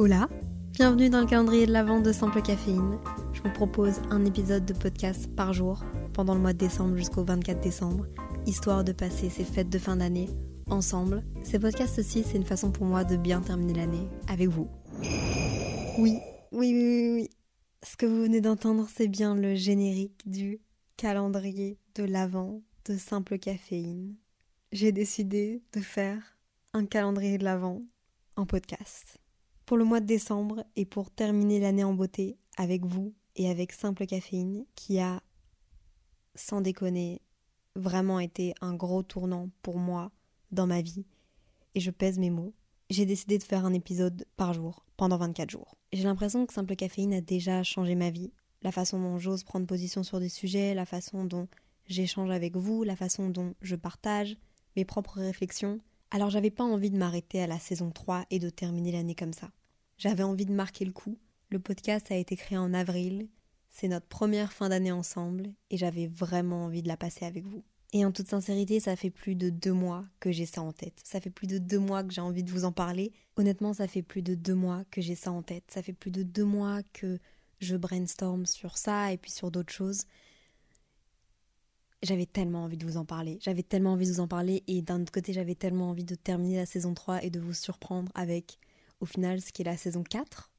Hola, bienvenue dans le calendrier de l'Avent de Simple Caféine. Je vous propose un épisode de podcast par jour pendant le mois de décembre jusqu'au 24 décembre, histoire de passer ces fêtes de fin d'année ensemble. Ces podcasts aussi, c'est une façon pour moi de bien terminer l'année avec vous. Oui, oui, oui, oui, oui. Ce que vous venez d'entendre, c'est bien le générique du calendrier de l'Avent de Simple Caféine. J'ai décidé de faire un calendrier de l'Avent en podcast. Pour le mois de décembre et pour terminer l'année en beauté avec vous et avec Simple Caféine qui a, sans déconner, vraiment été un gros tournant pour moi dans ma vie. Et je pèse mes mots. J'ai décidé de faire un épisode par jour, pendant 24 jours. J'ai l'impression que Simple Caféine a déjà changé ma vie. La façon dont j'ose prendre position sur des sujets, la façon dont j'échange avec vous, la façon dont je partage mes propres réflexions. Alors j'avais pas envie de m'arrêter à la saison 3 et de terminer l'année comme ça. J'avais envie de marquer le coup. Le podcast a été créé en avril. C'est notre première fin d'année ensemble et j'avais vraiment envie de la passer avec vous. Et en toute sincérité, ça fait plus de deux mois que j'ai ça en tête. Ça fait plus de deux mois que j'ai envie de vous en parler. Honnêtement, ça fait plus de deux mois que j'ai ça en tête. Ça fait plus de deux mois que je brainstorm sur ça et puis sur d'autres choses. J'avais tellement envie de vous en parler. J'avais tellement envie de vous en parler et d'un autre côté, j'avais tellement envie de terminer la saison 3 et de vous surprendre avec, au final, ce qui est la saison 4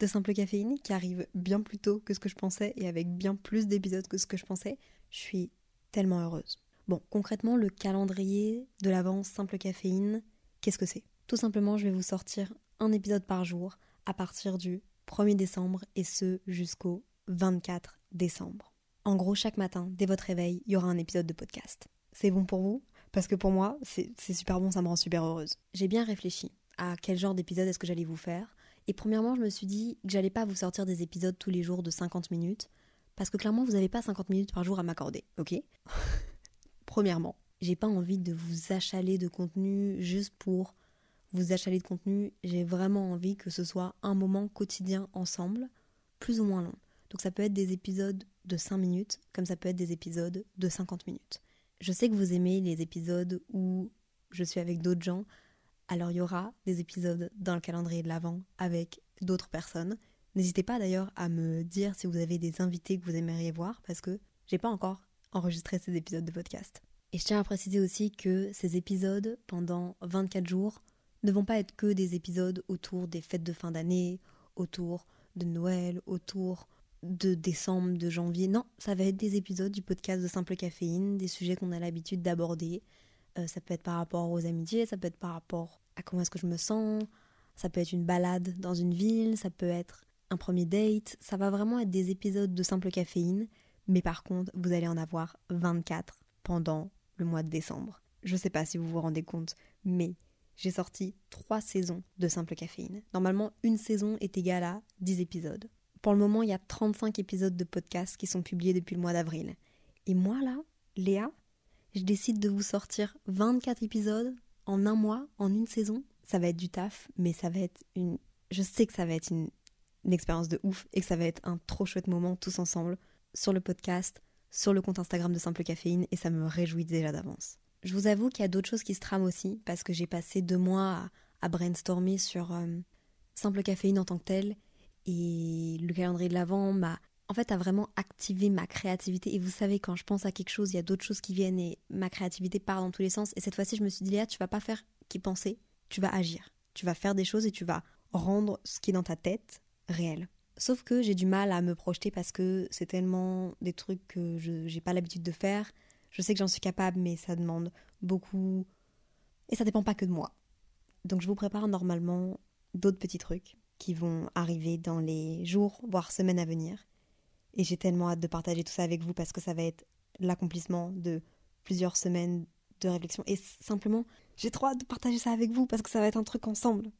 de Simple Caféine qui arrive bien plus tôt que ce que je pensais et avec bien plus d'épisodes que ce que je pensais. Je suis tellement heureuse. Bon, concrètement, le calendrier de l'avance simple caféine, qu'est-ce que c'est? Tout simplement, je vais vous sortir un épisode par jour à partir du 1er décembre et ce jusqu'au 24 décembre. En gros, chaque matin, dès votre réveil, il y aura un épisode de podcast. C'est bon pour vous? Parce que pour moi, c'est super bon, ça me rend super heureuse. J'ai bien réfléchi à quel genre d'épisode est-ce que j'allais vous faire. Et premièrement, je me suis dit que j'allais pas vous sortir des épisodes tous les jours de 50 minutes, parce que clairement, vous n'avez pas 50 minutes par jour à m'accorder, ok? Premièrement, j'ai pas envie de vous achaler de contenu juste pour vous achaler de contenu. J'ai vraiment envie que ce soit un moment quotidien ensemble, plus ou moins long. Donc ça peut être des épisodes de 5 minutes, comme ça peut être des épisodes de 50 minutes. Je sais que vous aimez les épisodes où je suis avec d'autres gens, alors il y aura des épisodes dans le calendrier de l'Avent avec d'autres personnes. N'hésitez pas d'ailleurs à me dire si vous avez des invités que vous aimeriez voir parce que j'ai pas encore enregistré ces épisodes de podcast. Et je tiens à préciser aussi que ces épisodes, pendant 24 jours, ne vont pas être que des épisodes autour des fêtes de fin d'année, autour de Noël, autour de décembre, de janvier. Non, ça va être des épisodes du podcast de Simple Caféine, des sujets qu'on a l'habitude d'aborder. Euh, ça peut être par rapport aux amitiés, ça peut être par rapport à comment est-ce que je me sens, ça peut être une balade dans une ville, ça peut être un premier date, ça va vraiment être des épisodes de simple caféine, mais par contre, vous allez en avoir 24 pendant le mois de décembre. Je sais pas si vous vous rendez compte, mais j'ai sorti 3 saisons de simple caféine. Normalement, une saison est égale à 10 épisodes. Pour le moment, il y a 35 épisodes de podcast qui sont publiés depuis le mois d'avril. Et moi, là, Léa, je décide de vous sortir 24 épisodes en un mois, en une saison. Ça va être du taf, mais ça va être une. Je sais que ça va être une expérience de ouf et que ça va être un trop chouette moment tous ensemble sur le podcast, sur le compte Instagram de Simple Caféine et ça me réjouit déjà d'avance. Je vous avoue qu'il y a d'autres choses qui se trament aussi parce que j'ai passé deux mois à, brainstormer sur euh, Simple Caféine en tant que tel et le calendrier de l'avant m'a en fait a vraiment activé ma créativité et vous savez quand je pense à quelque chose il y a d'autres choses qui viennent et ma créativité part dans tous les sens et cette fois-ci je me suis dit Léa tu vas pas faire qui penser tu vas agir tu vas faire des choses et tu vas rendre ce qui est dans ta tête réel. Sauf que j'ai du mal à me projeter parce que c'est tellement des trucs que je n'ai pas l'habitude de faire. Je sais que j'en suis capable, mais ça demande beaucoup. Et ça dépend pas que de moi. Donc je vous prépare normalement d'autres petits trucs qui vont arriver dans les jours, voire semaines à venir. Et j'ai tellement hâte de partager tout ça avec vous parce que ça va être l'accomplissement de plusieurs semaines de réflexion. Et simplement, j'ai trop hâte de partager ça avec vous parce que ça va être un truc ensemble.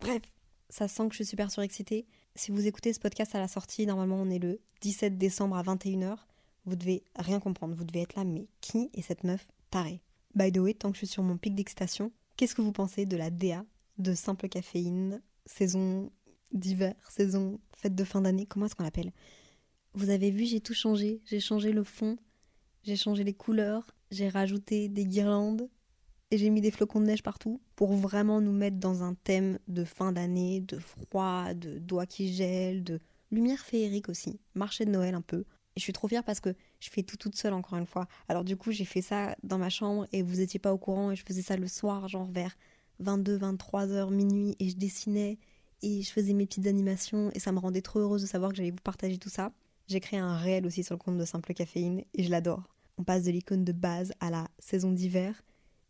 Bref, ça sent que je suis super surexcitée. Si vous écoutez ce podcast à la sortie, normalement on est le 17 décembre à 21h. Vous devez rien comprendre. Vous devez être là, mais qui est cette meuf tarée? By the way, tant que je suis sur mon pic d'excitation, qu'est-ce que vous pensez de la DA de simple caféine, saison d'hiver, saison fête de fin d'année? Comment est-ce qu'on l'appelle? Vous avez vu, j'ai tout changé. J'ai changé le fond, j'ai changé les couleurs, j'ai rajouté des guirlandes et j'ai mis des flocons de neige partout pour vraiment nous mettre dans un thème de fin d'année, de froid, de doigts qui gèlent, de lumière féerique aussi, marché de Noël un peu. Et je suis trop fière parce que je fais tout toute seule encore une fois. Alors du coup, j'ai fait ça dans ma chambre et vous étiez pas au courant et je faisais ça le soir, genre vers 22, 23 heures, minuit et je dessinais et je faisais mes petites animations et ça me rendait trop heureuse de savoir que j'allais vous partager tout ça. J'ai créé un réel aussi sur le compte de Simple Caféine et je l'adore. On passe de l'icône de base à la saison d'hiver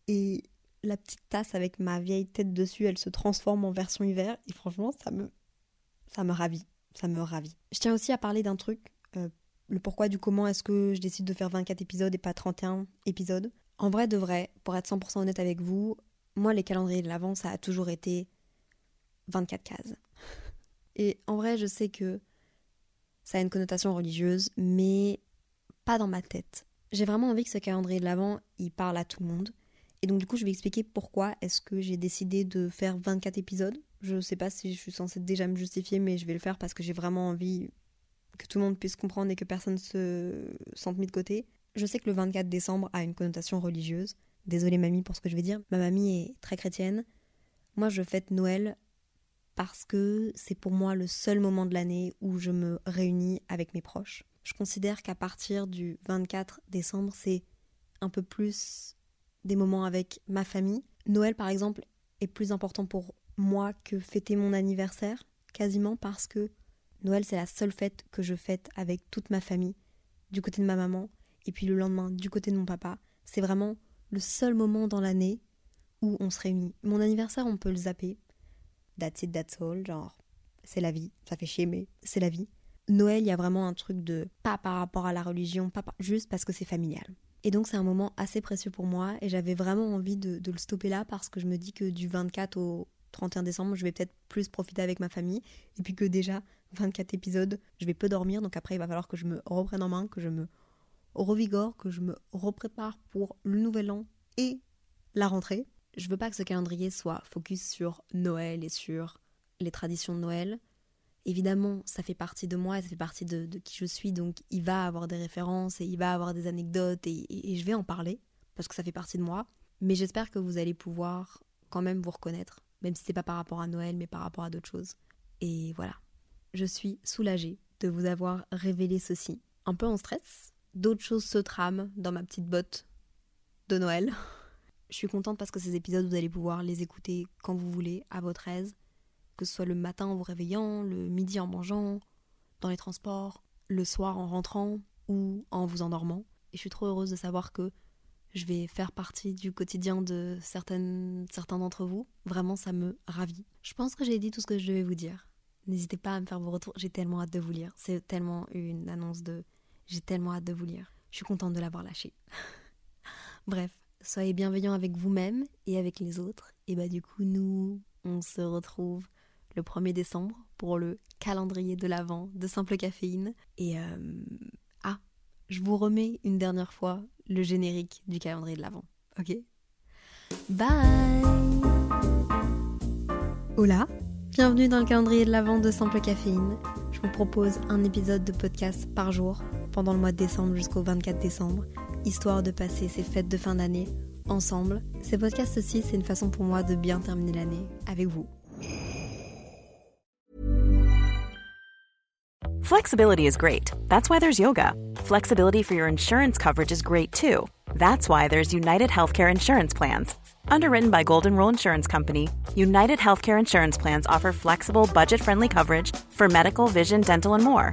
et la petite tasse avec ma vieille tête dessus, elle se transforme en version hiver et franchement, ça me ça me ravit, ça me ravit. Je tiens aussi à parler d'un truc euh, le pourquoi du comment est-ce que je décide de faire 24 épisodes et pas 31 épisodes. En vrai de vrai, pour être 100% honnête avec vous, moi les calendriers de l'avant ça a toujours été 24 cases. Et en vrai je sais que ça a une connotation religieuse, mais pas dans ma tête. J'ai vraiment envie que ce calendrier de l'avant il parle à tout le monde. Et donc du coup je vais expliquer pourquoi est-ce que j'ai décidé de faire 24 épisodes. Je sais pas si je suis censée déjà me justifier, mais je vais le faire parce que j'ai vraiment envie que tout le monde puisse comprendre et que personne se sente mis de côté. Je sais que le 24 décembre a une connotation religieuse. Désolée mamie pour ce que je vais dire. Ma mamie est très chrétienne. Moi je fête Noël parce que c'est pour moi le seul moment de l'année où je me réunis avec mes proches. Je considère qu'à partir du 24 décembre, c'est un peu plus des moments avec ma famille. Noël par exemple est plus important pour moi que fêter mon anniversaire, quasiment parce que Noël, c'est la seule fête que je fête avec toute ma famille, du côté de ma maman, et puis le lendemain, du côté de mon papa. C'est vraiment le seul moment dans l'année où on se réunit. Mon anniversaire, on peut le zapper. That's it, that's all. Genre, c'est la vie. Ça fait chier, mais c'est la vie. Noël, il y a vraiment un truc de pas par rapport à la religion, pas juste parce que c'est familial. Et donc c'est un moment assez précieux pour moi et j'avais vraiment envie de, de, le stopper là parce que je me dis que du 24 au 31 décembre, je vais peut-être plus profiter avec ma famille et puis que déjà 24 épisodes, je vais peu dormir, donc après il va falloir que je me reprenne en main, que je me revigore, que je me reprépare pour le nouvel an et la rentrée. Je veux pas que ce calendrier soit focus sur Noël et sur les traditions de Noël. Évidemment, ça fait partie de moi, ça fait partie de, qui je suis, donc il va avoir des références et il va avoir des anecdotes et, et je vais en parler parce que ça fait partie de moi. Mais j'espère que vous allez pouvoir quand même vous reconnaître, même si c'est pas par rapport à Noël, mais par rapport à d'autres choses. Et voilà je suis soulagée de vous avoir révélé ceci. Un peu en stress, d'autres choses se trament dans ma petite botte de Noël. Je suis contente parce que ces épisodes, vous allez pouvoir les écouter quand vous voulez, à votre aise, que ce soit le matin en vous réveillant, le midi en mangeant, dans les transports, le soir en rentrant ou en vous endormant. Et je suis trop heureuse de savoir que je vais faire partie du quotidien de certaines, certains d'entre vous. Vraiment, ça me ravit. Je pense que j'ai dit tout ce que je devais vous dire. N'hésitez pas à me faire vos retours. J'ai tellement hâte de vous lire. C'est tellement une annonce de. J'ai tellement hâte de vous lire. Je suis contente de l'avoir lâché. Bref, soyez bienveillants avec vous-même et avec les autres. Et bah, du coup, nous, on se retrouve le 1er décembre pour le calendrier de l'Avent de Simple Caféine. Et. Euh, ah, je vous remets une dernière fois le générique du calendrier de l'Avent. Ok? Bye Hola Bienvenue dans le calendrier de l'Avent de Simple Caféine. Je vous propose un épisode de podcast par jour pendant le mois de décembre jusqu'au 24 décembre, histoire de passer ces fêtes de fin d'année ensemble. Ces podcasts aussi, c'est une façon pour moi de bien terminer l'année avec vous. Flexibility is great. That's why there's yoga. Flexibility for your insurance coverage is great too. That's why there's United Healthcare Insurance Plans. Underwritten by Golden Rule Insurance Company, United Healthcare Insurance Plans offer flexible, budget friendly coverage for medical, vision, dental, and more.